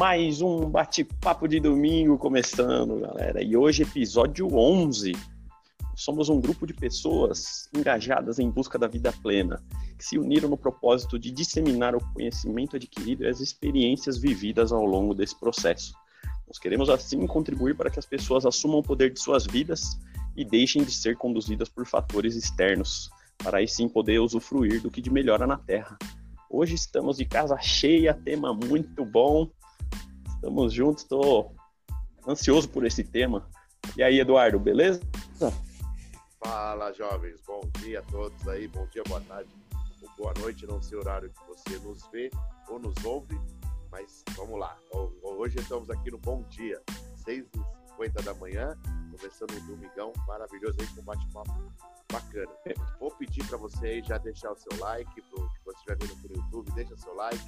Mais um bate-papo de domingo começando, galera. E hoje, episódio 11. Somos um grupo de pessoas engajadas em busca da vida plena, que se uniram no propósito de disseminar o conhecimento adquirido e as experiências vividas ao longo desse processo. Nós queremos, assim, contribuir para que as pessoas assumam o poder de suas vidas e deixem de ser conduzidas por fatores externos, para aí sim poder usufruir do que de melhor há na Terra. Hoje estamos de casa cheia, tema muito bom. Estamos juntos, estou ansioso por esse tema. E aí, Eduardo, beleza? Fala, jovens. Bom dia a todos aí. Bom dia, boa tarde, ou boa noite. Não sei o horário que você nos vê ou nos ouve, mas vamos lá. Hoje estamos aqui no Bom Dia, 6h50 da manhã, começando um domingão maravilhoso aí com bate-papo bacana. Vou pedir para você aí já deixar o seu like, pro que você estiver vendo no YouTube, deixa seu like,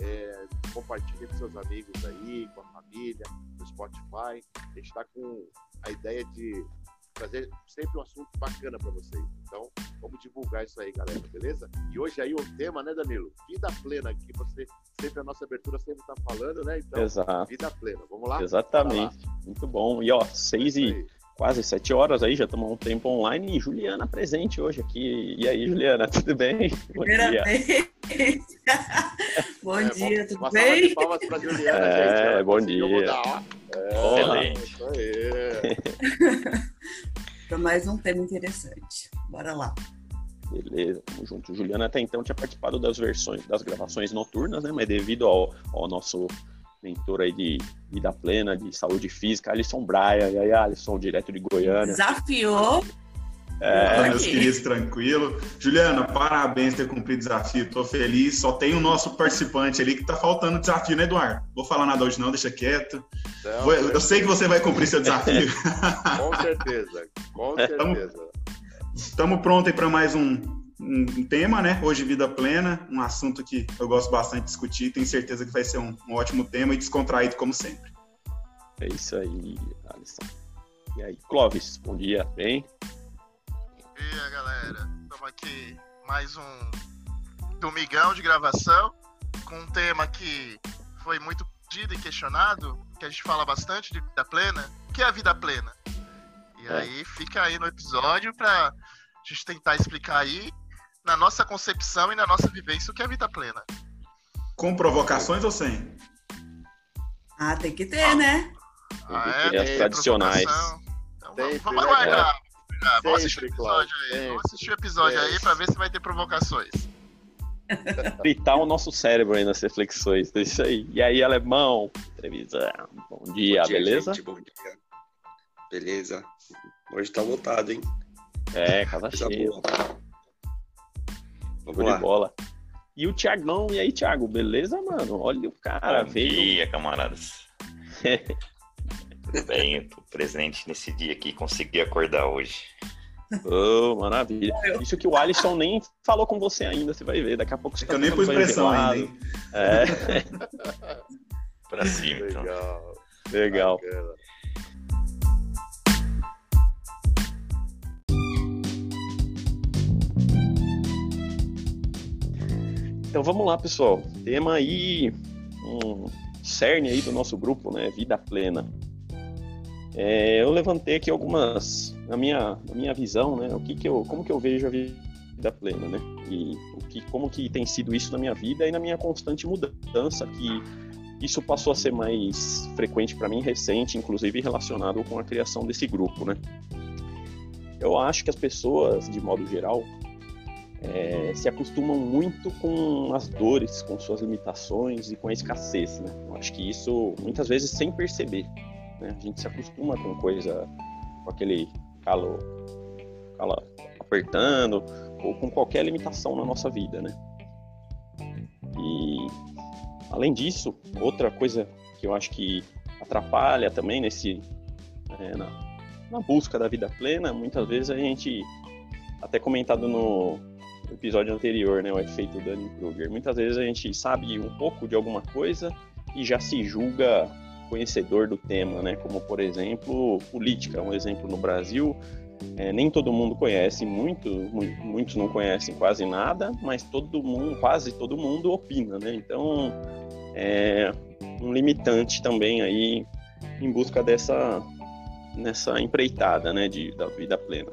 é, compartilhe com seus amigos aí, com a família, no Spotify. A gente está com a ideia de trazer sempre um assunto bacana para vocês. Então, vamos divulgar isso aí, galera, beleza? E hoje aí o tema, né, Danilo? Vida plena, que você sempre a nossa abertura sempre está falando, né? Então, Exato. vida plena. Vamos lá? Exatamente. Lá. Muito bom. E ó, seis e quase sete horas aí, já estamos um tempo online. E Juliana presente hoje aqui. E aí, Juliana, tudo bem? Bom dia. bom é, dia, tudo bem? Palmas para Juliana, é, gente. bom dia. Mudar, é, Excelente. para mais um tema interessante. Bora lá. Beleza, tamo junto. Juliana até então tinha participado das versões, das gravações noturnas, né? Mas devido ao, ao nosso mentor aí de vida plena, de saúde física, Alisson Braia. E aí, Alisson, direto de Goiânia. Desafiou. É, meus queridos, tranquilo. Juliana, parabéns por ter cumprido o desafio. Tô feliz. Só tem o nosso participante ali que tá faltando desafio, né, Eduardo? Vou falar nada hoje, não, deixa quieto. Não, Vou, eu sei que você vai cumprir seu desafio. com certeza, com certeza. Estamos prontos aí para mais um, um, tema, né? Hoje, vida plena, um assunto que eu gosto bastante de discutir. Tenho certeza que vai ser um, um ótimo tema e descontraído, como sempre. É isso aí, Alisson. E aí, Clóvis, bom dia, bem? Bom dia, galera. Estamos aqui mais um domingão de gravação com um tema que foi muito pedido e questionado, que a gente fala bastante de vida plena, que é a vida plena. E é. aí fica aí no episódio para a gente tentar explicar aí na nossa concepção e na nossa vivência o que é vida plena. Com provocações ou sem? Ah, tem que ter, ah. né? Ah, é, tem as tradicionais. Então, Sempre, vamos aguardar. Né, vamos assistir o episódio aí. Vamos assistir o episódio aí para ver se vai ter provocações. Fritar o nosso cérebro aí nas reflexões. É isso aí. E aí, alemão, televisão. Bom dia, bom dia beleza? Gente, bom dia. Beleza. Hoje tá lotado, hein? É, casa cheia. Vamos de bola. E o Tiagão, e aí, Thiago, beleza, mano? Olha o cara, Bom veio. dia, camaradas. Tudo bem, eu tô presente nesse dia aqui, consegui acordar hoje. Oh, maravilha. Isso que o Alisson nem falou com você ainda, você vai ver. Daqui a pouco você é tá Eu nem pus pressão ainda, hein? É. pra cima, então. Legal. Legal. Bacana. Então vamos lá, pessoal. Tema aí, um cerne aí do nosso grupo, né? Vida plena. É, eu levantei aqui algumas, na minha, na minha visão, né? O que que eu, como que eu vejo a vida plena, né? E o que, como que tem sido isso na minha vida e na minha constante mudança, que isso passou a ser mais frequente para mim recente, inclusive relacionado com a criação desse grupo, né? Eu acho que as pessoas, de modo geral, é, se acostumam muito com as dores, com suas limitações e com a escassez. Né? Eu acho que isso, muitas vezes, sem perceber. Né? A gente se acostuma com coisa, com aquele calo, apertando, ou com qualquer limitação na nossa vida. Né? E, além disso, outra coisa que eu acho que atrapalha também nesse é, na, na busca da vida plena, muitas vezes a gente até comentado no, episódio anterior, né, o efeito Dunning-Kruger. Muitas vezes a gente sabe um pouco de alguma coisa e já se julga conhecedor do tema, né? Como por exemplo política, um exemplo no Brasil, é, nem todo mundo conhece muito, muitos não conhecem quase nada, mas todo mundo, quase todo mundo opina, né? Então é um limitante também aí em busca dessa nessa empreitada, né, de, da vida plena.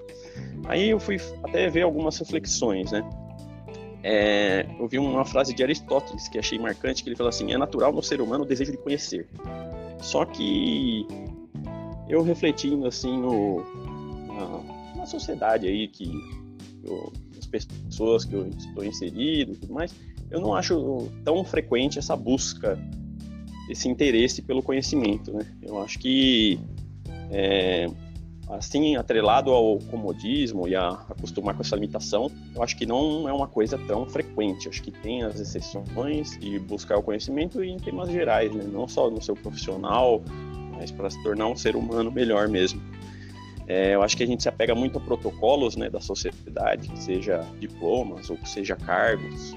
Aí eu fui até ver algumas reflexões, né? É, eu vi uma frase de Aristóteles que achei marcante, que ele falou assim: é natural no ser humano o desejo de conhecer. Só que eu refletindo assim no, na, na sociedade aí que eu, as pessoas que eu estou inserido tudo mais, eu não acho tão frequente essa busca, esse interesse pelo conhecimento, né? Eu acho que é, assim, atrelado ao comodismo e a acostumar com essa limitação, eu acho que não é uma coisa tão frequente. Acho que tem as exceções de buscar o conhecimento em temas gerais, né? não só no seu profissional, mas para se tornar um ser humano melhor mesmo. É, eu acho que a gente se apega muito a protocolos né, da sociedade, seja diplomas ou que seja cargos,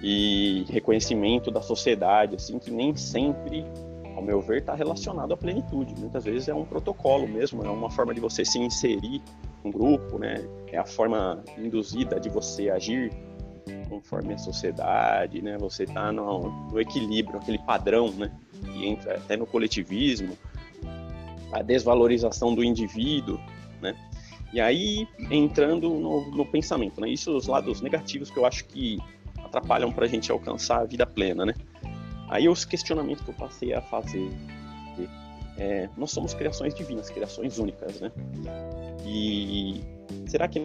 e reconhecimento da sociedade, assim, que nem sempre ao meu ver, está relacionado à plenitude. Muitas vezes é um protocolo mesmo, é uma forma de você se inserir um grupo, né? É a forma induzida de você agir conforme a sociedade, né? Você está no, no, equilíbrio, aquele padrão, né? Que entra até no coletivismo, a desvalorização do indivíduo, né? E aí entrando no, no pensamento, né? Isso os lados negativos que eu acho que atrapalham para a gente alcançar a vida plena, né? Aí os questionamentos que eu passei a fazer. É, nós somos criações divinas, criações únicas, né? E será que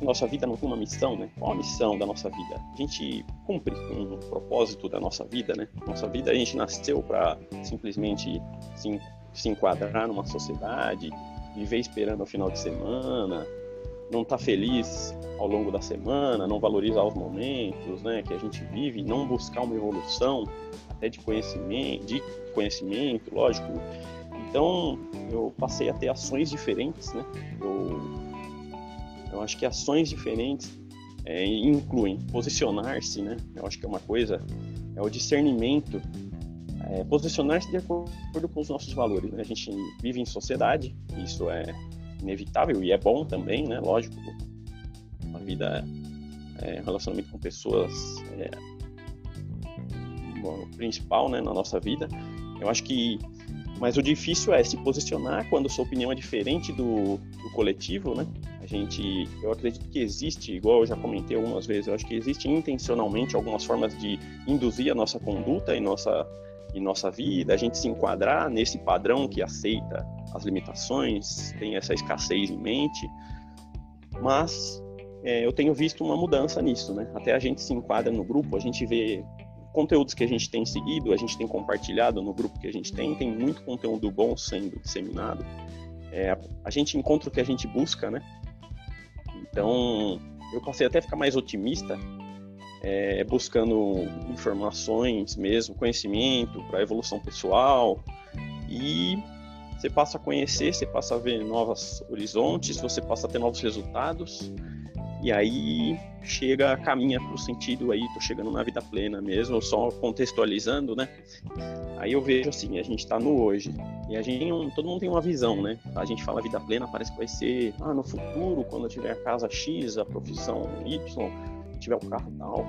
nossa vida não tem uma missão, né? Qual a missão da nossa vida? A gente cumpre um propósito da nossa vida, né? Nossa vida a gente nasceu para simplesmente se, se enquadrar numa sociedade, viver esperando o final de semana, não estar tá feliz ao longo da semana, não valorizar os momentos, né, que a gente vive, não buscar uma evolução até de conhecimento, de conhecimento, lógico. Então, eu passei a ter ações diferentes, né? Eu, eu acho que ações diferentes é, incluem posicionar-se, né? Eu acho que é uma coisa, é o discernimento, é, posicionar-se de acordo com os nossos valores. Né? A gente vive em sociedade, isso é inevitável e é bom também, né? Lógico, a vida, é, relacionamento com pessoas é, principal, né, na nossa vida. Eu acho que, mas o difícil é se posicionar quando sua opinião é diferente do, do coletivo, né? A gente, eu acredito que existe, igual eu já comentei algumas vezes, eu acho que existe intencionalmente algumas formas de induzir a nossa conduta e nossa em nossa vida, a gente se enquadrar nesse padrão que aceita as limitações, tem essa escassez em mente, mas é, eu tenho visto uma mudança nisso, né? Até a gente se enquadra no grupo, a gente vê conteúdos que a gente tem seguido, a gente tem compartilhado no grupo que a gente tem, tem muito conteúdo bom sendo disseminado. É, a gente encontra o que a gente busca, né? Então, eu passei até a ficar mais otimista, é, buscando informações mesmo, conhecimento para evolução pessoal e você passa a conhecer, você passa a ver novos horizontes, você passa a ter novos resultados e aí chega, caminha pro sentido aí, tô chegando na vida plena mesmo, só contextualizando, né? Aí eu vejo assim, a gente tá no hoje. E a gente um, todo mundo tem uma visão, né? A gente fala vida plena, parece que vai ser, ah, no futuro, quando eu tiver a casa X, a profissão Y, tiver o carro tal.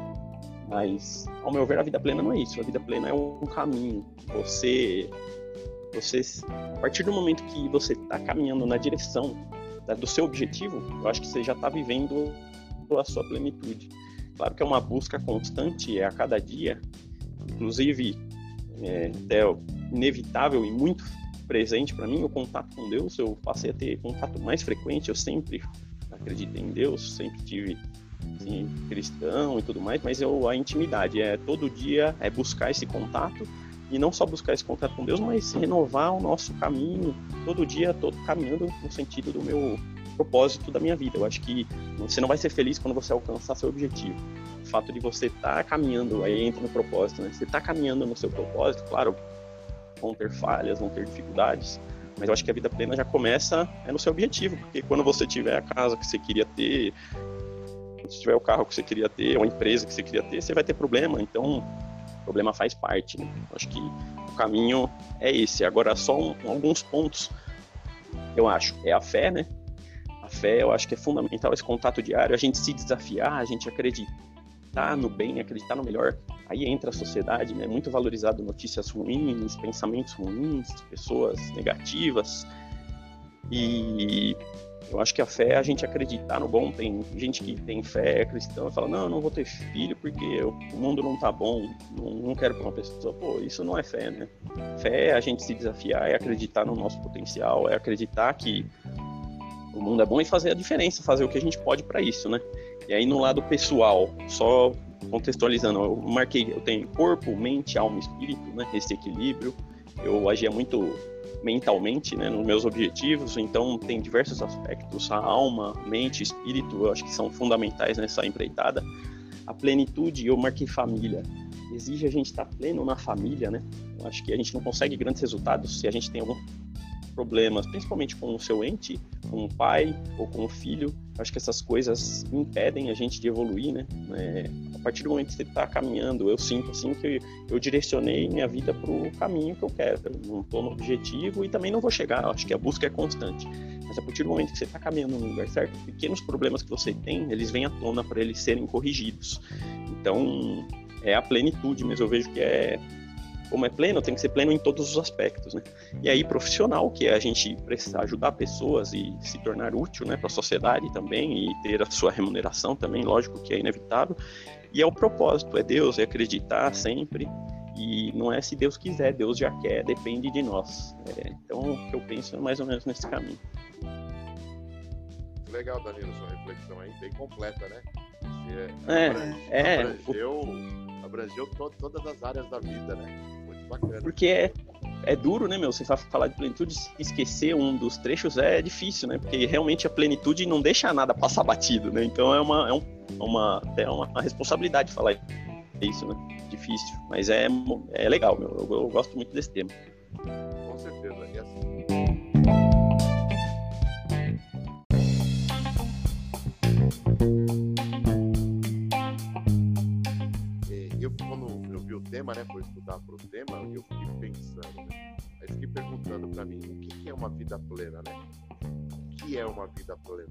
Mas, ao meu ver, a vida plena não é isso. A vida plena é um caminho. Você, você a partir do momento que você está caminhando na direção do seu objetivo, eu acho que você já está vivendo a sua plenitude. Claro que é uma busca constante, é a cada dia, inclusive é até inevitável e muito presente para mim o contato com Deus. Eu passei a ter contato mais frequente. Eu sempre acreditei em Deus, sempre tive assim, cristão e tudo mais, mas eu, a intimidade é todo dia é buscar esse contato e não só buscar esse contato com Deus, mas renovar o nosso caminho todo dia, todo caminhando no sentido do meu propósito da minha vida. Eu acho que você não vai ser feliz quando você alcançar seu objetivo. O fato de você estar tá caminhando, aí entra no propósito, né? Você está caminhando no seu propósito, claro, vão ter falhas, vão ter dificuldades, mas eu acho que a vida plena já começa é no seu objetivo, porque quando você tiver a casa que você queria ter, se tiver o carro que você queria ter, ou a empresa que você queria ter, você vai ter problema. Então, problema faz parte. Né? Acho que o caminho é esse. Agora, só um, alguns pontos, eu acho. É a fé, né? A fé, eu acho que é fundamental esse contato diário, a gente se desafiar, a gente acreditar no bem, acreditar no melhor, aí entra a sociedade, né? Muito valorizado notícias ruins, pensamentos ruins, pessoas negativas. E eu acho que a fé é a gente acreditar no bom. Tem gente que tem fé é cristã e fala: Não, eu não vou ter filho porque o mundo não tá bom, não, não quero para uma pessoa. Pô, isso não é fé, né? Fé é a gente se desafiar, é acreditar no nosso potencial, é acreditar que o mundo é bom e fazer a diferença, fazer o que a gente pode para isso, né? E aí no lado pessoal, só contextualizando, eu marquei, eu tenho corpo, mente, alma espírito, né? Esse equilíbrio. Eu agia muito mentalmente, né, nos meus objetivos. Então, tem diversos aspectos, a alma, mente, espírito, eu acho que são fundamentais nessa empreitada. A plenitude, eu marquei família. Exige a gente estar pleno na família, né? Eu acho que a gente não consegue grandes resultados se a gente tem algum problemas, principalmente com o seu ente, com o pai ou com o filho. Acho que essas coisas impedem a gente de evoluir, né? É, a partir do momento que você está caminhando, eu sinto assim que eu direcionei minha vida para o caminho que eu quero. Eu não estou no objetivo e também não vou chegar. Acho que a busca é constante. Mas a partir do momento que você está caminhando no lugar certo, pequenos problemas que você tem, eles vêm à tona para eles serem corrigidos. Então, é a plenitude, mas eu vejo que é como é pleno, tem que ser pleno em todos os aspectos, né? E aí profissional, que é a gente precisar ajudar pessoas e se tornar útil, né, para a sociedade também e ter a sua remuneração também, lógico que é inevitável. E é o propósito, é Deus, é acreditar sempre. E não é se Deus quiser, Deus já quer, depende de nós. É, então, o que eu penso é mais ou menos nesse caminho. Legal, Danilo, sua reflexão aí, bem completa, né? Você é, é, abrangeu, é, abrangeu to, todas as áreas da vida, né? Bacana. Porque é, é duro, né, meu? Você vai falar de plenitude, esquecer um dos trechos é difícil, né? Porque realmente a plenitude não deixa nada passar batido, né? Então é uma, é um, uma, é uma responsabilidade falar isso, né? Difícil, mas é, é legal, meu. Eu, eu gosto muito desse tema. Com certeza. E assim, tema, né? Por estudar para o tema, eu fiquei pensando, né? Aí fiquei perguntando para mim, o que, é uma vida plena, né? O que é uma vida plena?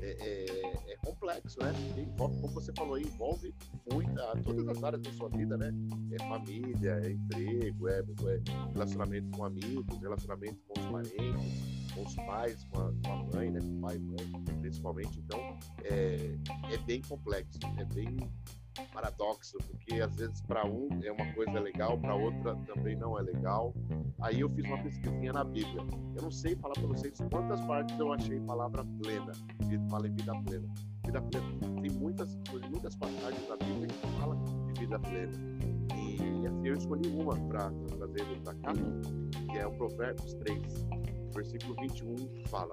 É, é, é complexo, né? Envolve, como você falou, envolve muita, todas as áreas da sua vida, né? É família, é emprego, é, é relacionamento com amigos, relacionamento com os parentes, com os pais, com a, com a mãe, né? Com pai e mãe, principalmente. Então, é, é bem complexo, é bem paradoxo, porque às vezes para um é uma coisa legal, para outra também não é legal. Aí eu fiz uma pesquisinha na Bíblia. Eu não sei falar para vocês quantas partes eu achei palavra plena, que fala em vida plena. Vida plena. Tem muitas, muitas passagens da Bíblia que falam de vida plena. E assim eu escolhi uma para trazer para cá, que é o Provérbios 3, versículo 21, fala: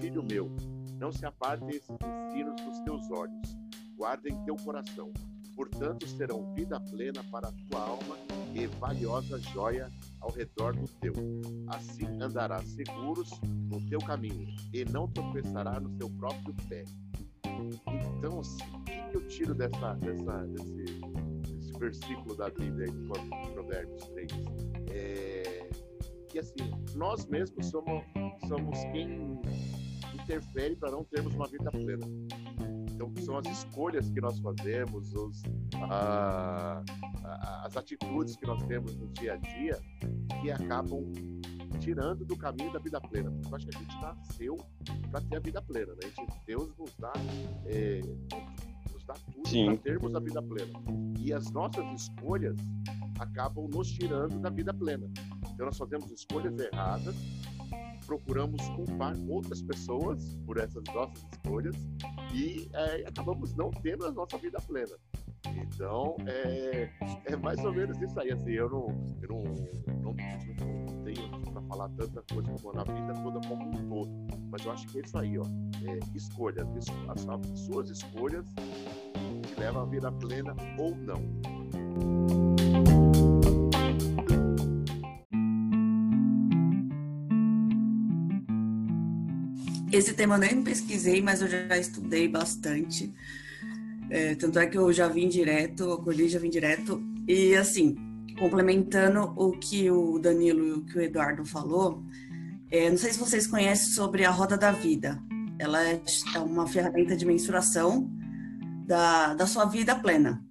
Filho meu, não se aparte esses ensinos dos teus olhos guarda em teu coração. Portanto, serão vida plena para a tua alma e valiosa joia ao redor do teu. Assim andarás seguros no teu caminho e não tropeçará no seu próprio pé. Então, assim, o que eu tiro dessa, dessa, desse, desse versículo da Bíblia, de Provérbios 3? É que, assim, nós mesmos somos, somos quem interfere para não termos uma vida plena. Então, são as escolhas que nós fazemos, os, a, a, as atitudes que nós temos no dia a dia que acabam tirando do caminho da vida plena. Porque eu acho que a gente nasceu para ter a vida plena. Né? Gente, Deus nos dá, é, nos dá tudo para termos a vida plena. E as nossas escolhas acabam nos tirando da vida plena. Então, nós fazemos escolhas erradas procuramos culpar outras pessoas por essas nossas escolhas e é, acabamos não tendo a nossa vida plena. Então, é, é mais ou menos isso aí. Assim, eu não, eu não, não, não tenho para falar tanta coisa como na vida toda como um todo, mas eu acho que é isso aí, ó. É, as, as suas escolhas te levam à vida plena ou não. Esse tema eu nem pesquisei, mas eu já estudei bastante. É, tanto é que eu já vim direto, acolhi, já vim direto. E assim, complementando o que o Danilo e o que o Eduardo falou, é, não sei se vocês conhecem sobre a Roda da Vida. Ela é, é uma ferramenta de mensuração da, da sua vida plena.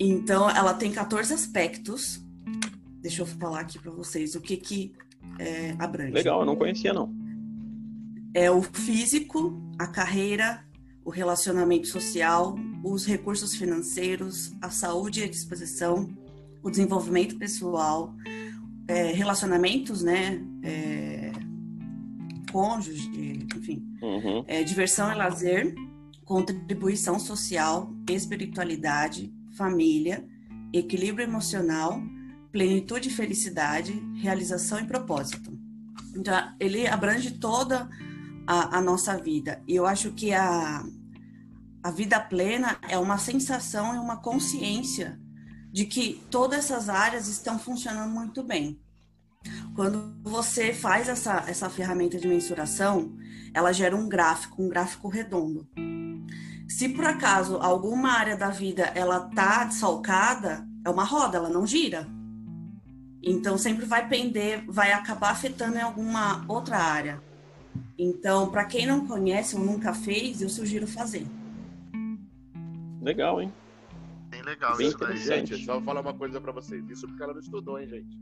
Então, ela tem 14 aspectos. Deixa eu falar aqui para vocês o que que é, abrange. Legal, eu não conhecia não. É o físico, a carreira, o relacionamento social, os recursos financeiros, a saúde e a disposição, o desenvolvimento pessoal, é, relacionamentos, né? É, cônjuge, enfim, Uhum. é, diversão e lazer, contribuição social, espiritualidade, família, equilíbrio emocional, plenitude e felicidade, realização e propósito. Então, ele abrange toda a, a nossa vida. E eu acho que a, a vida plena é uma sensação e uma consciência de que todas essas áreas estão funcionando muito bem. Quando você faz essa, essa ferramenta de mensuração, ela gera um gráfico, um gráfico redondo. Se por acaso alguma área da vida ela tá desfalcada, é uma roda, ela não gira. Então sempre vai pender, vai acabar afetando em alguma outra área. Então, para quem não conhece ou nunca fez, eu sugiro fazer. Legal, hein? Bem legal Bem isso daí. interessante. Gente, só vou falar uma coisa pra vocês. Isso porque ela não estudou, hein, gente?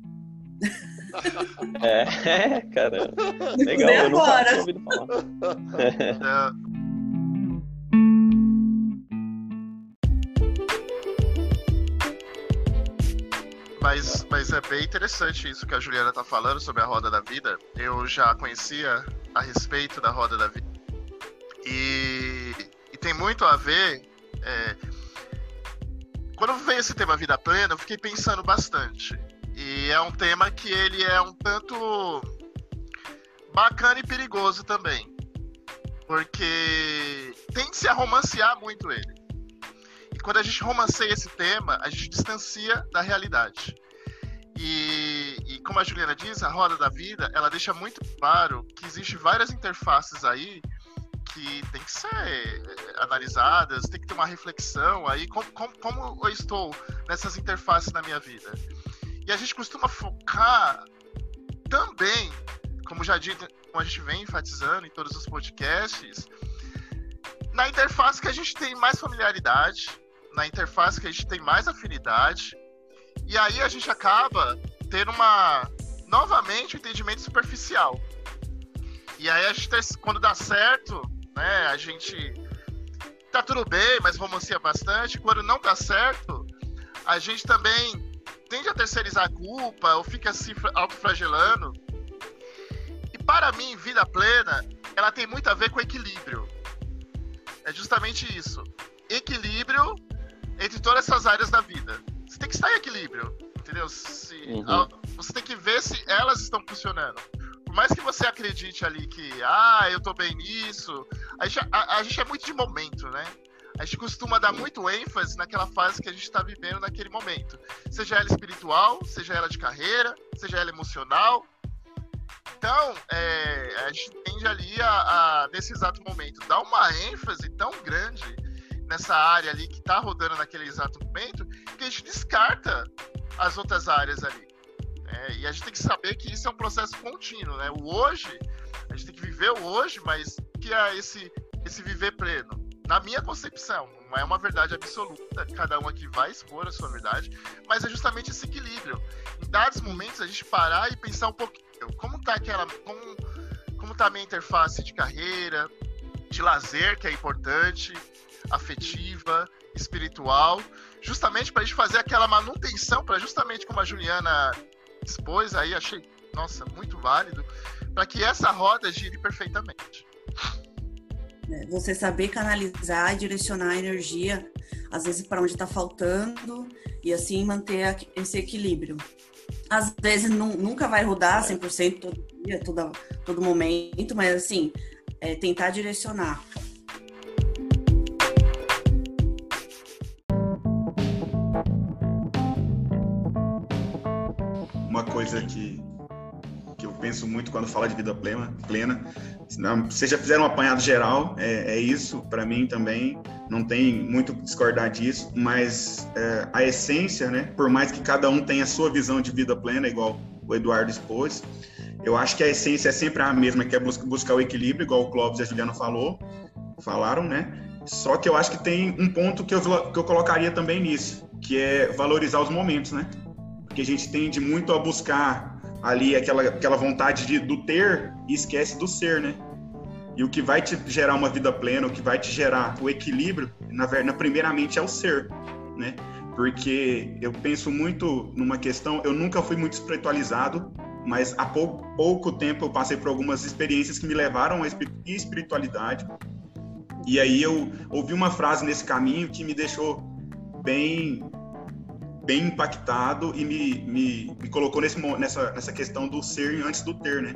É, cara. Nem Legal, eu nunca agora. tinha ouvido falar. É, Mas, mas é bem interessante isso que a Juliana tá falando sobre a roda da vida. Eu já conhecia a respeito da roda da vida. E, e tem muito a ver. é, quando veio esse tema vida plena, eu fiquei pensando bastante. E é um tema que ele é um tanto bacana e perigoso também. Porque tende-se a romancear muito ele. E quando a gente romanceia esse tema, a gente distancia da realidade. E, como a Juliana diz, a roda da vida, ela deixa muito claro que existe várias interfaces aí que tem que ser eh, analisadas, tem que ter uma reflexão aí, como, como, como eu estou nessas interfaces na minha vida. E a gente costuma focar também, como já dito, como a gente vem enfatizando em todos os podcasts, na interface que a gente tem mais familiaridade, na interface que a gente tem mais afinidade, e aí a gente acaba tendo uma novamente um entendimento superficial. E aí a gente tem- quando dá certo, né, a gente tá tudo bem, mas romancia bastante. Quando não dá certo, a gente também tende a terceirizar a culpa ou fica se autoflagelando. E para mim, vida plena, ela tem muito a ver com equilíbrio. É justamente isso. Equilíbrio entre todas essas áreas da vida. Você tem que estar em equilíbrio, entendeu? Se, Uhum. a- você tem que ver se elas estão funcionando. Por mais que você acredite ali que, ah, eu tô bem nisso, a gente, a- a gente é muito de momento, né? A gente costuma dar muito ênfase naquela fase que a gente está vivendo naquele momento. Seja ela espiritual, seja ela de carreira, seja ela emocional. Então, é, a gente tende ali a, a, nesse exato momento, dar uma ênfase tão grande nessa área ali que está rodando naquele exato momento, que a gente descarta as outras áreas ali. É, e a gente tem que saber que isso é um processo contínuo, né? O hoje, a gente tem que viver o hoje, mas que é esse, esse viver pleno. Na minha concepção, não é uma verdade absoluta, cada um aqui vai expor a sua verdade, mas é justamente esse equilíbrio. Em dados momentos, a gente parar e pensar um pouquinho, como tá aquela. Como, como tá a minha interface de carreira, de lazer, que é importante, afetiva, espiritual, justamente para a gente fazer aquela manutenção, para justamente como a Juliana expôs aí, achei, nossa, muito válido, para que essa roda gire perfeitamente. É, Você saber canalizar e direcionar a energia, às vezes para onde está faltando, e assim manter esse equilíbrio. Às vezes nu- nunca vai rodar 100% todo dia, toda, todo momento, mas assim, é tentar direcionar. Coisa que, que eu penso muito quando falo de vida plena, plena vocês já fizeram um apanhado geral, é, é isso para mim também, não tem muito discordar disso, mas é, a essência, né, por mais que cada um tenha a sua visão de vida plena, igual o Eduardo expôs, eu acho que a essência é sempre a mesma, que é bus- buscar o equilíbrio, igual o Clóvis e a Juliana falou, falaram, né? Só que eu acho que tem um ponto que eu, que eu colocaria também nisso, que é valorizar os momentos, né? Porque a gente tende muito a buscar ali aquela, aquela vontade de, do ter e esquece do ser, né? E o que vai te gerar uma vida plena, o que vai te gerar o equilíbrio, na verdade, primeiramente é o ser, né? Porque eu penso muito numa questão, eu nunca fui muito espiritualizado, mas há pouco tempo eu passei por algumas experiências que me levaram à espiritualidade. E aí eu ouvi uma frase nesse caminho que me deixou bem bem impactado e me, me, me colocou nesse, nessa, nessa questão do ser antes do ter, né?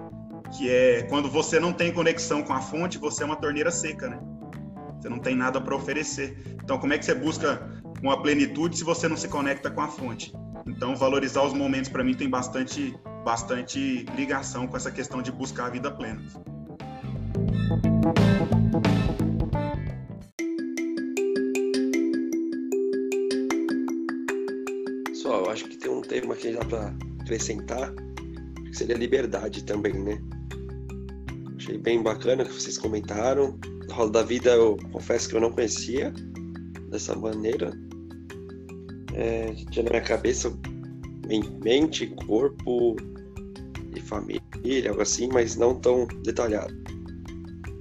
Que é quando você não tem conexão com a fonte, você é uma torneira seca, né? Você não tem nada para oferecer. Então, como é que você busca uma plenitude se você não se conecta com a fonte? Então, valorizar os momentos para mim tem bastante, bastante ligação com essa questão de buscar a vida plena. Eu acho que dá para acrescentar, que seria liberdade também, né? Achei bem bacana que vocês comentaram. Roda da vida, eu confesso que eu não conhecia dessa maneira é, tinha na minha cabeça mente, corpo e família, algo assim, mas não tão detalhado.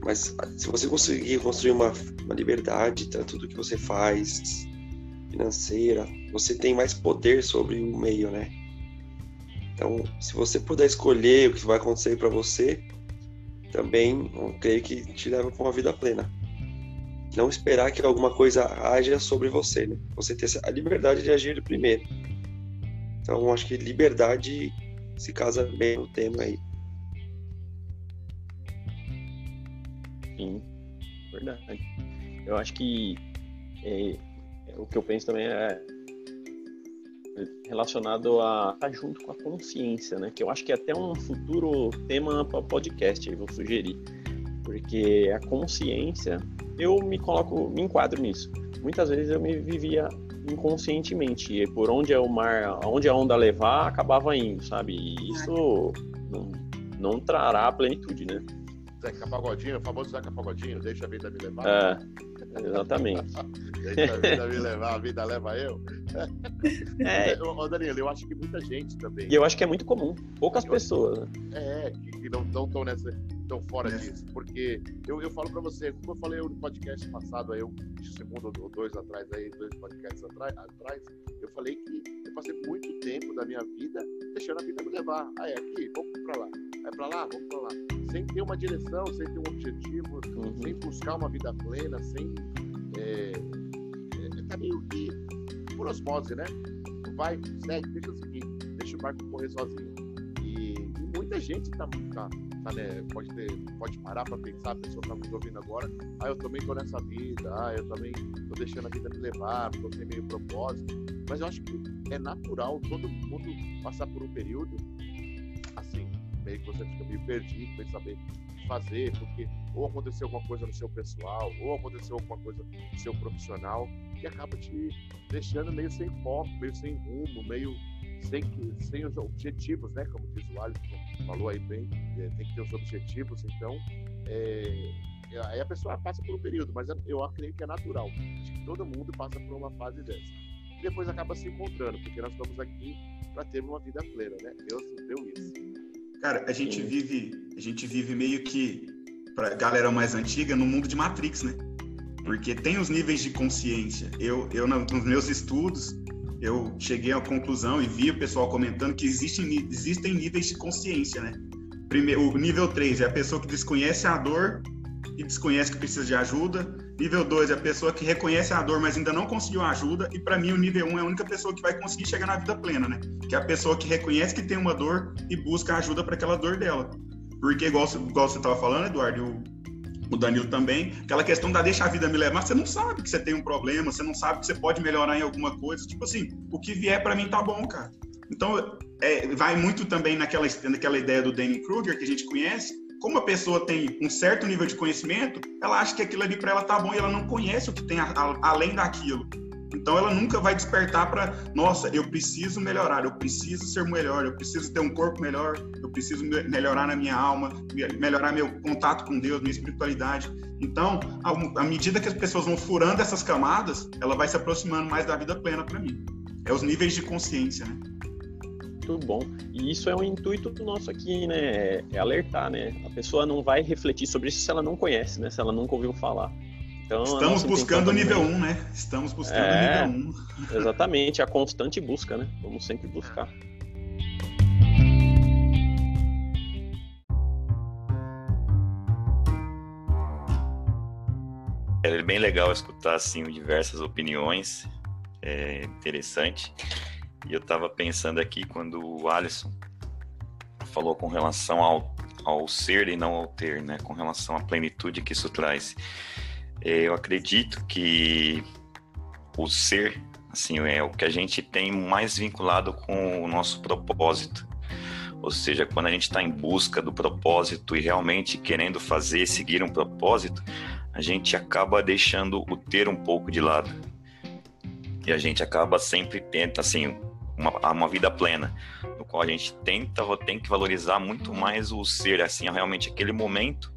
Mas se você conseguir construir uma, uma liberdade, tanto do que você faz, financeira, você tem mais poder sobre o meio, né? Então, se você puder escolher o que vai acontecer para você, também eu creio que te leva para uma vida plena não esperar que alguma coisa haja sobre você, né? Você ter a liberdade de agir primeiro. Então, acho que liberdade se casa bem no tema aí. Sim, verdade. Eu acho que é, o que eu penso também é relacionado a estar junto com a consciência, né? Que eu acho que é até um futuro tema para podcast, aí vou sugerir. Porque a consciência eu me coloco, me enquadro nisso. Muitas vezes eu me vivia inconscientemente, e por onde é o mar, onde a onda levar, acabava indo, sabe? E isso não, não trará a plenitude, né? Zeca Pagodinho, o famoso Zeca Pagodinho, deixa a vida me levar. É, exatamente. a vida me levar, a vida leva eu. É. Ô, Danilo, eu acho que muita gente também. E eu acho que é muito comum, poucas eu pessoas. Né? É, que, não estão nessa tão fora é. disso. Porque eu, eu falo para você, como eu falei no podcast passado, aí, eu, segundo ou dois atrás, aí, dois podcasts atrás, atrás, eu falei que eu passei muito tempo da minha vida deixando a vida me levar. Ah, é aqui, vamos para lá. É para lá, vamos para lá. Sem ter uma direção, sem ter um objetivo, uhum. sem buscar uma vida plena, sem. É, é, tá meio que por osmose, né? Vai, segue, deixa o seguinte, deixa o barco correr sozinho. E, e muita gente tá, tá tá, né, pode, ter, pode parar para pensar, a pessoa tá nos ouvindo agora, ah, eu também tô nessa vida, ah, eu também tô deixando a vida me levar, eu tenho meio propósito. Mas eu acho que é natural todo mundo passar por um período meio que você fica meio perdido, sem saber o que fazer, porque ou aconteceu alguma coisa no seu pessoal, ou aconteceu alguma coisa no seu profissional, que acaba te deixando meio sem foco, meio sem rumo, meio sem, sem os objetivos, né? Como diz o Alisson, falou aí bem, é, tem que ter os objetivos, então é, aí a pessoa passa por um período, mas eu acredito que é natural. Acho que todo mundo passa por uma fase dessa. E depois acaba se encontrando, porque nós estamos aqui para ter uma vida plena, né? Deus deu isso. Cara, a gente vive, a gente vive meio que para galera mais antiga no mundo de Matrix, né? Porque tem os níveis de consciência. Eu, eu nos meus estudos, eu cheguei à conclusão e vi o pessoal comentando que existem, existem níveis de consciência, né? Primeiro, o nível 3 é a pessoa que desconhece a dor e desconhece que precisa de ajuda. Nível 2 é a pessoa que reconhece a dor, mas ainda não conseguiu ajuda. E para mim, o nível 1 um é a única pessoa que vai conseguir chegar na vida plena, né? Que é a pessoa que reconhece que tem uma dor e busca ajuda para aquela dor dela. Porque, igual, igual você estava falando, Eduardo, o Danilo também, aquela questão da deixa a vida me levar, você não sabe que você tem um problema, você não sabe que você pode melhorar em alguma coisa, tipo assim, o que vier para mim tá bom, cara. Então, é, vai muito também naquela, naquela ideia do Danny Kruger que a gente conhece, como a pessoa tem um certo nível de conhecimento, ela acha que aquilo ali para ela tá bom e ela não conhece o que tem a, a, além daquilo. Então ela nunca vai despertar para, nossa, eu preciso melhorar, eu preciso ser melhor, eu preciso ter um corpo melhor, eu preciso melhorar na minha alma, melhorar meu contato com Deus, minha espiritualidade. Então, à medida que as pessoas vão furando essas camadas, ela vai se aproximando mais da vida plena para mim. É os níveis de consciência, né? Muito bom. E isso é um intuito nosso aqui, né? É alertar, né? A pessoa não vai refletir sobre isso se ela não conhece, né? Se ela nunca ouviu falar. Então, Estamos buscando o nível 1, um, né? Estamos buscando o é, nível 1. Um. Exatamente, a constante busca, né? Vamos sempre buscar. É bem legal escutar assim diversas opiniões, é interessante. E eu estava pensando aqui quando o Alisson falou com relação ao, ao ser e não ao ter, né? Com relação à plenitude que isso traz. É, eu acredito que o ser, assim, é o que a gente tem mais vinculado com o nosso propósito. Ou seja, quando a gente está em busca do propósito e realmente querendo fazer, seguir um propósito, a gente acaba deixando o ter um pouco de lado. E a gente acaba sempre tendo, assim, uma, uma vida plena, no qual a gente tenta tem que valorizar muito mais o ser, assim, realmente aquele momento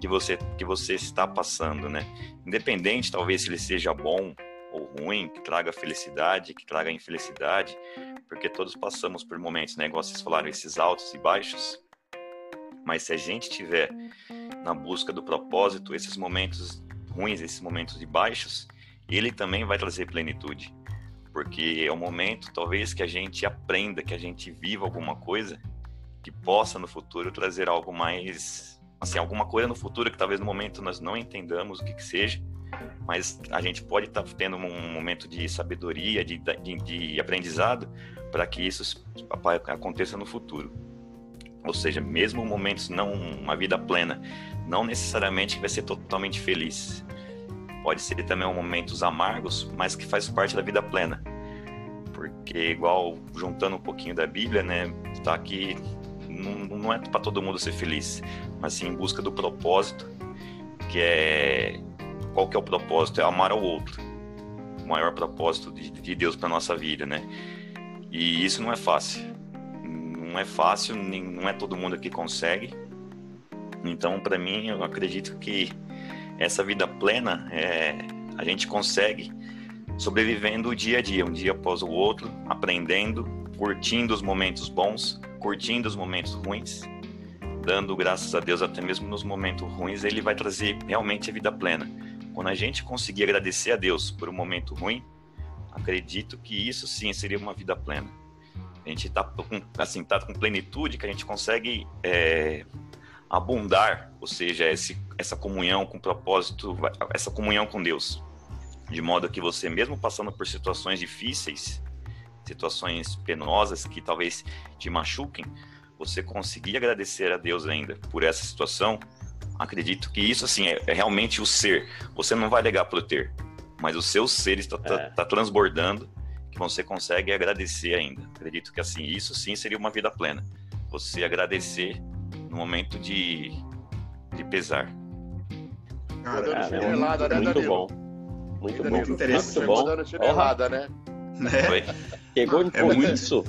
que você que você está passando, né? Independente, talvez se ele seja bom ou ruim, que traga felicidade, que traga infelicidade, porque todos passamos por momentos, né? Igual vocês falaram, esses altos e baixos. Mas se a gente tiver na busca do propósito, esses momentos ruins, esses momentos de baixos, ele também vai trazer plenitude. Porque é o momento, talvez, que a gente aprenda, que a gente viva alguma coisa que possa no futuro trazer algo mais assim, alguma coisa no futuro que talvez no momento nós não entendamos o que, que seja, mas a gente pode estar tá tendo um momento de sabedoria, de, de, de aprendizado, para que isso aconteça no futuro. Ou seja, mesmo momentos não uma vida plena, não necessariamente vai ser totalmente feliz. Pode ser também momentos amargos, mas que faz parte da vida plena. Porque igual juntando um pouquinho da Bíblia, né, está aqui não, não é para todo mundo ser feliz, mas sim em busca do propósito, que é qual que é o propósito? É amar ao outro. O maior propósito de, de Deus para nossa vida, né? E isso não é fácil. Não é fácil, nem, não é todo mundo que consegue. Então, para mim, eu acredito que essa vida plena é, a gente consegue sobrevivendo o dia a dia, um dia após o outro, aprendendo, curtindo os momentos bons, curtindo os momentos ruins, dando graças a Deus até mesmo nos momentos ruins, ele vai trazer realmente a vida plena. Quando a gente conseguir agradecer a Deus por um momento ruim, acredito que isso sim seria uma vida plena. A gente está com, assim, tá com plenitude, que a gente consegue é, abundar, ou seja, esse, essa comunhão com propósito, essa comunhão com Deus. De modo que você, mesmo passando por situações difíceis, situações penosas que talvez te machuquem, você conseguir agradecer a Deus ainda por essa situação, acredito que isso assim é, é realmente o ser. Você não vai ligar para o ter, mas o seu ser está tá, é. tá transbordando que você consegue agradecer ainda. Acredito que assim isso sim seria uma vida plena. Você agradecer no momento de, de pesar. Cara, é, é muito, né, muito bom. Muito bom. Muito interessante. Muito bom. Errada, né? Foi. Pegou é muito... isso.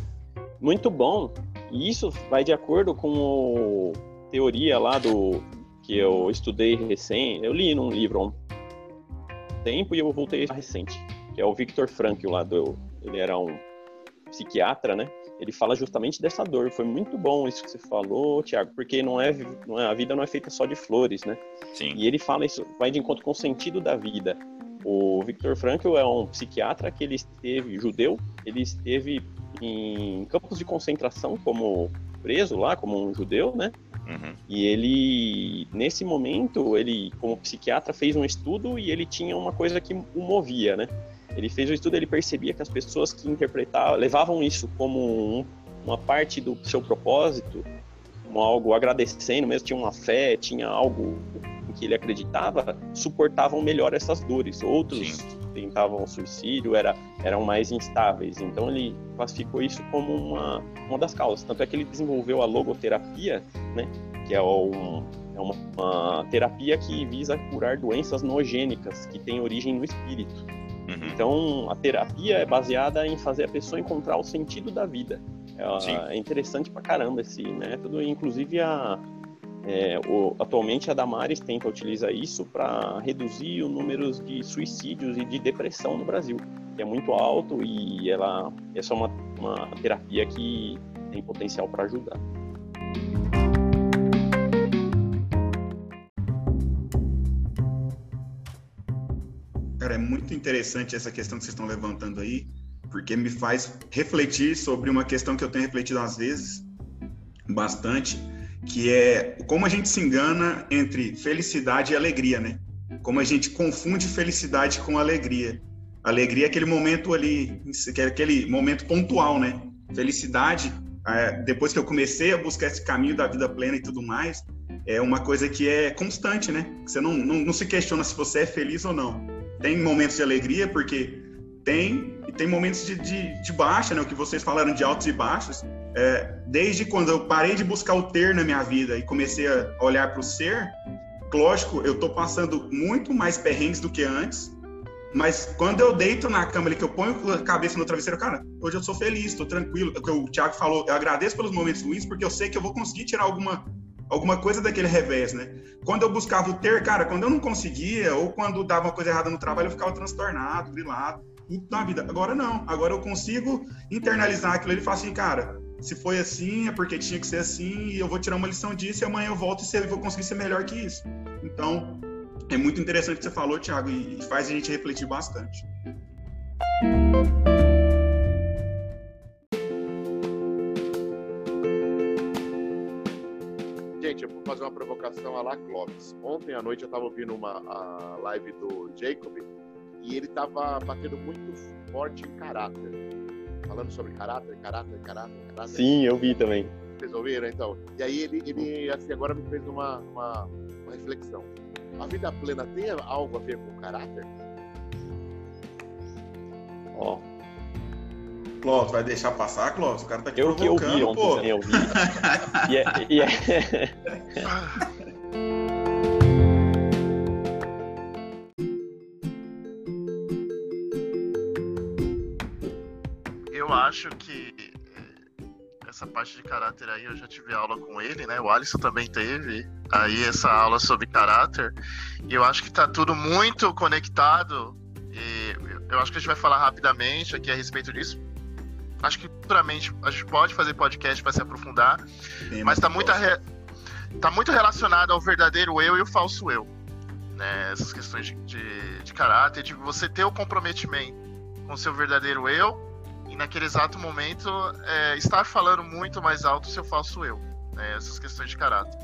Muito bom. E isso vai de acordo com a teoria lá do que eu estudei recém. Eu li num livro há um tempo e eu voltei recente, que é o Victor Frankl lá do. Ele era um psiquiatra, né? Ele fala justamente dessa dor. Foi muito bom isso que você falou, Tiago, porque não é, não é, a vida não é feita só de flores, né? Sim. E ele fala isso, vai de encontro com o sentido da vida. O Viktor Frankl é um psiquiatra que ele esteve judeu, ele esteve em campos de concentração como preso lá, como um judeu, né? Uhum. E ele, nesse momento, ele, como psiquiatra, fez um estudo e ele tinha uma coisa que o movia, né? Ele fez o estudo, ele percebia que as pessoas que interpretavam, levavam isso como um, uma parte do seu propósito, como algo agradecendo, mesmo tinha uma fé, tinha algo em que ele acreditava suportavam melhor essas dores. Outros Sim. tentavam suicídio, era, eram mais instáveis. Então ele classificou isso como uma, uma das causas. Tanto é que ele desenvolveu a logoterapia, né, que é, um, é uma, uma terapia que visa curar doenças nogênicas que têm origem no espírito. Uhum. Então, a terapia é baseada em fazer a pessoa encontrar o sentido da vida. É, é interessante pra caramba esse método, inclusive a, é, o, atualmente a Damares tenta utilizar isso para reduzir o número de suicídios e de depressão no Brasil, que é muito alto e ela essa é uma, uma terapia que tem potencial para ajudar. Cara, é muito interessante essa questão que vocês estão levantando aí, porque me faz refletir sobre uma questão que eu tenho refletido às vezes bastante, que é como a gente se engana entre felicidade e alegria, né? Como a gente confunde felicidade com alegria. Alegria é aquele momento ali, é aquele momento pontual, né? Felicidade, é, depois que eu comecei a buscar esse caminho da vida plena e tudo mais, é uma coisa que é constante, né? Você não, não, não se questiona se você é feliz ou não. Tem momentos de alegria, porque tem, e tem momentos de, de, de baixa, né? O que vocês falaram de altos e baixos. É, desde quando eu parei de buscar o ter na minha vida e comecei a olhar para o ser, lógico, eu estou passando muito mais perrengues do que antes, mas quando eu deito na cama ali, que eu ponho a cabeça no travesseiro, cara, hoje eu sou feliz, estou tranquilo. O que o Thiago falou, eu agradeço pelos momentos ruins, porque eu sei que eu vou conseguir tirar alguma, alguma coisa daquele revés, né? Quando eu buscava o ter, cara, quando eu não conseguia, ou quando dava uma coisa errada no trabalho, eu ficava transtornado, grilado, tudo na vida. Agora não, agora eu consigo internalizar aquilo e falar assim, cara, se foi assim, é porque tinha que ser assim, e eu vou tirar uma lição disso, e amanhã eu volto e vou conseguir ser melhor que isso. Então, é muito interessante o que você falou, Thiago, e faz a gente refletir bastante. Uma provocação a lá Clóvis. Ontem à noite eu estava ouvindo uma a live do Jacob e ele estava batendo muito forte em caráter falando sobre caráter, caráter, caráter, caráter. Sim, eu vi também. Vocês ouviram, então? E aí ele, ele assim, agora me fez uma, uma, uma reflexão. A vida plena tem algo a ver com caráter? Ó. Oh. Clóvis, vai deixar passar, Clóvis? O cara tá te eu provocando, que eu vi ontem, pô. Eu vi. e é... E é... acho que eh, essa parte de caráter aí eu já tive aula com ele, né? O Alisson também teve aí essa aula sobre caráter. E eu acho que tá tudo muito conectado. E eu acho que a gente vai falar rapidamente aqui a respeito disso. Acho que futuramente a gente pode fazer podcast para se aprofundar. Sim, mas tá muito, re... tá muito relacionado ao verdadeiro eu e o falso eu. Né? Essas questões de, de, de caráter, de você ter o comprometimento com o seu verdadeiro eu e naquele exato momento é, estar falando muito mais alto seu falso eu, né, essas questões de caráter.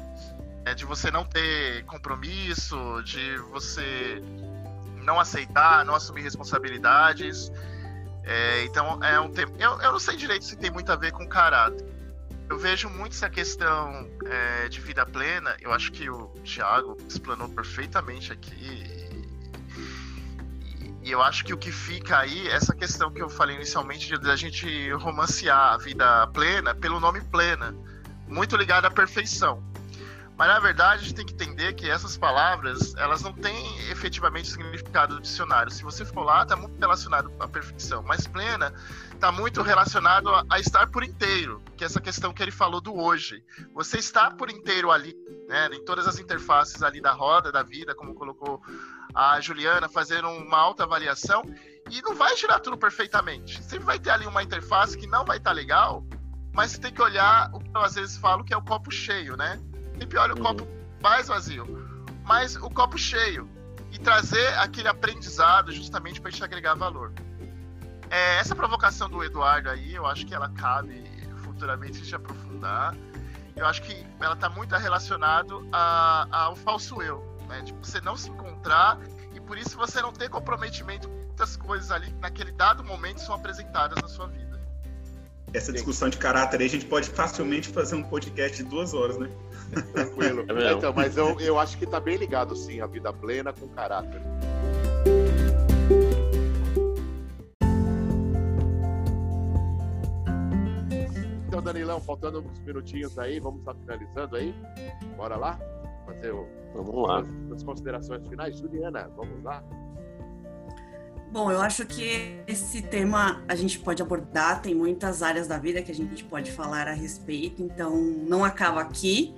É, de você não ter compromisso, de você não aceitar, não assumir responsabilidades. É, então é um tema. Eu, eu não sei direito se tem muito a ver com caráter. Eu vejo muito essa questão é, de vida plena. Eu acho que o Thiago explanou perfeitamente aqui e eu acho que o que fica aí, essa questão que eu falei inicialmente de a gente romancear a vida plena pelo nome plena, muito ligada à perfeição. Mas na verdade a gente tem que entender que essas palavras, elas não têm efetivamente significado do dicionário. Se você for lá, está muito relacionado à perfeição. Mas plena está muito relacionado a, a, estar por inteiro, que é essa questão que ele falou do hoje. Você está por inteiro ali, né, em todas as interfaces ali da roda, da vida, como colocou a Juliana, fazer uma alta avaliação, e não vai girar tudo perfeitamente. Sempre vai ter ali uma interface que não vai estar tá legal, mas você tem que olhar o que eu às vezes falo que é o copo cheio, né? Sempre olha o uhum. copo mais vazio, mas o copo cheio. E trazer aquele aprendizado justamente para a gente agregar valor. É, essa provocação do Eduardo aí, eu acho que ela cabe futuramente a gente aprofundar. Eu acho que ela está muito relacionada ao falso eu, né? De você não se encontrar e por isso você não ter comprometimento com muitas coisas ali que naquele dado momento são apresentadas na sua vida. Essa discussão de caráter aí a gente pode facilmente fazer um podcast de duas horas, né? Tranquilo. É então, mas eu, eu acho que está bem ligado, sim, a vida plena com caráter. Então, Danilão, faltando uns minutinhos aí, vamos estar finalizando aí. Bora lá? Fazer o, vamos lá. As, as considerações finais. Juliana, vamos lá? Bom, eu acho que esse tema a gente pode abordar, tem muitas áreas da vida que a gente pode falar a respeito, então não acaba aqui.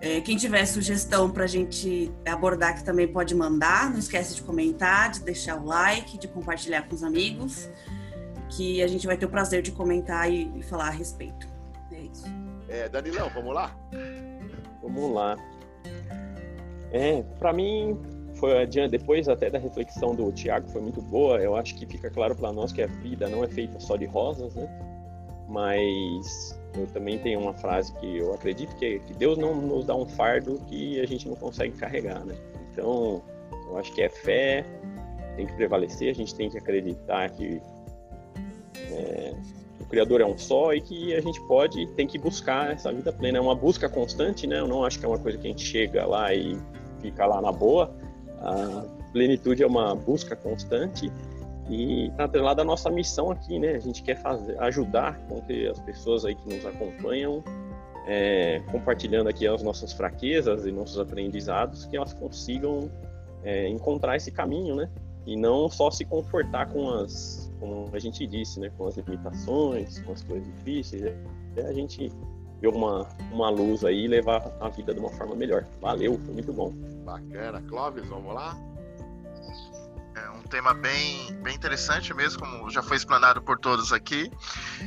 É, quem tiver sugestão para a gente abordar que também pode mandar, não esquece de comentar, de deixar o like, de compartilhar com os amigos, que a gente vai ter o prazer de comentar e, e falar a respeito. É isso. É, Danilão, vamos lá? Vamos lá. É, para mim, foi depois até da reflexão do Tiago foi muito boa. Eu acho que fica claro para nós que a vida não é feita só de rosas, né? Mas eu também tenho uma frase que eu acredito que, que Deus não nos dá um fardo que a gente não consegue carregar, né? Então, eu acho que é fé, tem que prevalecer, a gente tem que acreditar que é, o Criador é um só e que a gente pode, tem que buscar essa vida plena. É uma busca constante, né? Eu não acho que é uma coisa que a gente chega lá e fica lá na boa. A plenitude é uma busca constante e está atrelada à nossa missão aqui, né? A gente quer fazer, ajudar com que as pessoas aí que nos acompanham, é, compartilhando aqui as nossas fraquezas e nossos aprendizados, que elas consigam é, encontrar esse caminho, né? E não só se confortar com as, como a gente disse, né? Com as limitações, com as coisas difíceis. É a gente ver uma, uma luz aí e levar a vida de uma forma melhor. Valeu, foi muito bom. Bacana. Clóvis, vamos lá? Tema bem, bem interessante mesmo, como já foi explanado por todos aqui.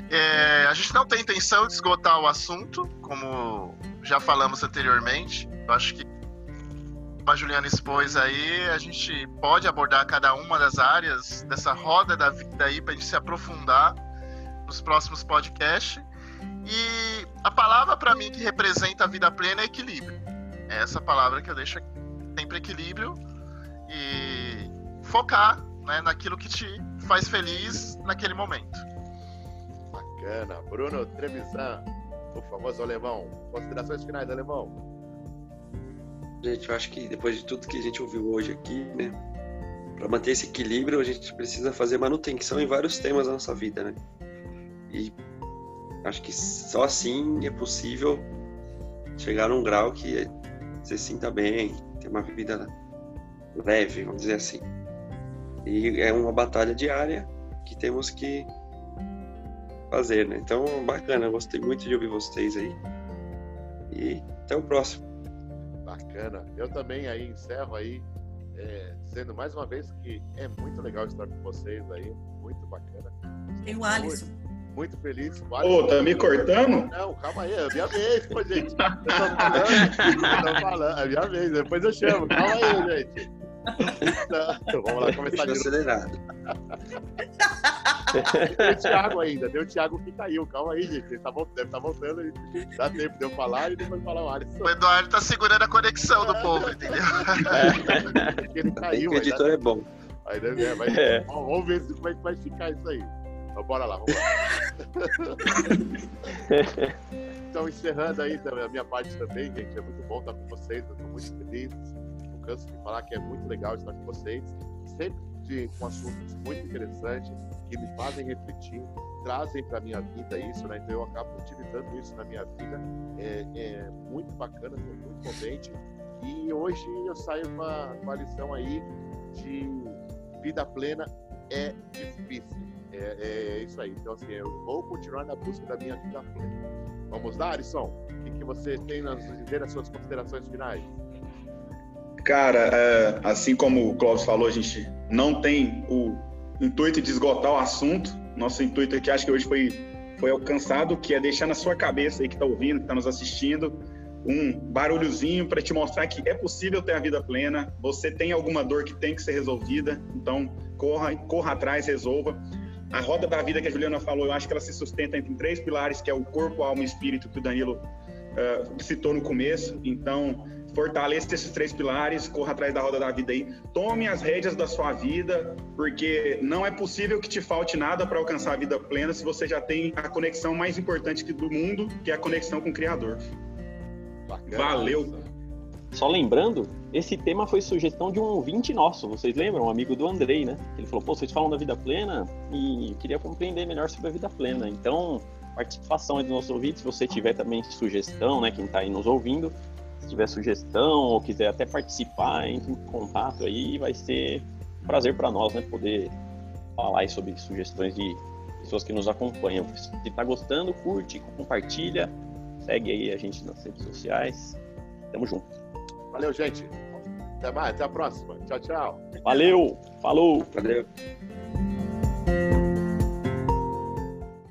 É, a gente não tem intenção de esgotar o assunto, como já falamos anteriormente. Eu acho que a Juliana expôs aí, a gente pode abordar cada uma das áreas dessa roda da vida aí para a gente se aprofundar nos próximos podcasts. E a palavra para mim que representa a vida plena é equilíbrio. É essa palavra que eu deixo aqui. Sempre equilíbrio e focar né, naquilo que te faz feliz naquele momento. Bacana. Bruno Trevisan, o famoso alemão. Considerações finais, alemão. Gente, eu acho que depois de tudo que a gente ouviu hoje aqui, né, para manter esse equilíbrio, a gente precisa fazer manutenção em vários temas da nossa vida, né? E acho que só assim é possível chegar num grau que você sinta bem, ter uma vida leve, vamos dizer assim. E é uma batalha diária que temos que fazer, né? Então, bacana, gostei muito de ouvir vocês aí. E até o próximo. Bacana. Eu também aí encerro aí, é, sendo mais uma vez que é muito legal estar com vocês aí, muito bacana. Tem o Alisson. Muito, muito feliz. Ô, oh, tá me cortando? Não, calma aí, é minha vez, pô, gente. Eu tô falando, eu tô falando, é minha vez, depois eu chamo, calma aí, gente. Então, vamos lá começar de acelerado. tem o Thiago ainda, tem o Thiago que caiu. Calma aí, gente. Ele tá voltando, deve estar tá voltando. Dá tempo de eu falar e depois falar o Alisson. O Eduardo tá segurando a conexão do povo, entendeu? É, ele caiu. O editor é bom. Aí, né, vai, é. Vamos ver como é que vai ficar isso aí. Então, bora lá, vamos lá. então, encerrando aí a minha parte também, gente. É muito bom estar com vocês. Eu estou muito feliz canso de falar que é muito legal estar com vocês, sempre de, com assuntos muito interessantes, que me fazem refletir, trazem para minha vida isso, né? Então eu acabo utilizando isso na minha vida. É, é muito bacana, estou muito contente. E hoje eu saio com a, com a lição aí de vida plena é difícil. É, é, isso aí. Então, assim, eu vou continuar na busca da minha vida plena. Vamos lá, Arisson? O que, que você tem nas suas considerações finais? Cara, é, assim como o Cláudio falou, a gente não tem o intuito de esgotar o assunto. Nosso intuito aqui, acho que hoje foi, foi alcançado, que é deixar na sua cabeça aí que está ouvindo, que está nos assistindo, um barulhozinho para te mostrar que é possível ter a vida plena. Você tem alguma dor que tem que ser resolvida, então corra, corra atrás, resolva. A roda da vida que a Juliana falou, eu acho que ela se sustenta entre três pilares, que é o corpo, alma e espírito, que o Danilo uh, citou no começo. Então, fortaleça esses três pilares, corra atrás da roda da vida aí, tome as rédeas da sua vida, porque não é possível que te falte nada para alcançar a vida plena se você já tem a conexão mais importante do mundo, que é a conexão com o Criador. Bacana. Valeu! Só lembrando, esse tema foi sugestão de um ouvinte nosso, vocês lembram? Um amigo do Andrei, né? Ele falou, pô, vocês falam da vida plena e queria compreender melhor sobre a vida plena. Então, participação aí dos nossos ouvintes, se você tiver também sugestão, né, quem está aí nos ouvindo, se tiver sugestão ou quiser até participar, entre em contato aí, vai ser prazer para nós, né, poder falar aí sobre sugestões de pessoas que nos acompanham. Se está gostando, curte, compartilha, segue aí a gente nas redes sociais. Tamo junto. Valeu, gente. Até mais, até a próxima. Tchau, tchau. Valeu, falou. Valeu.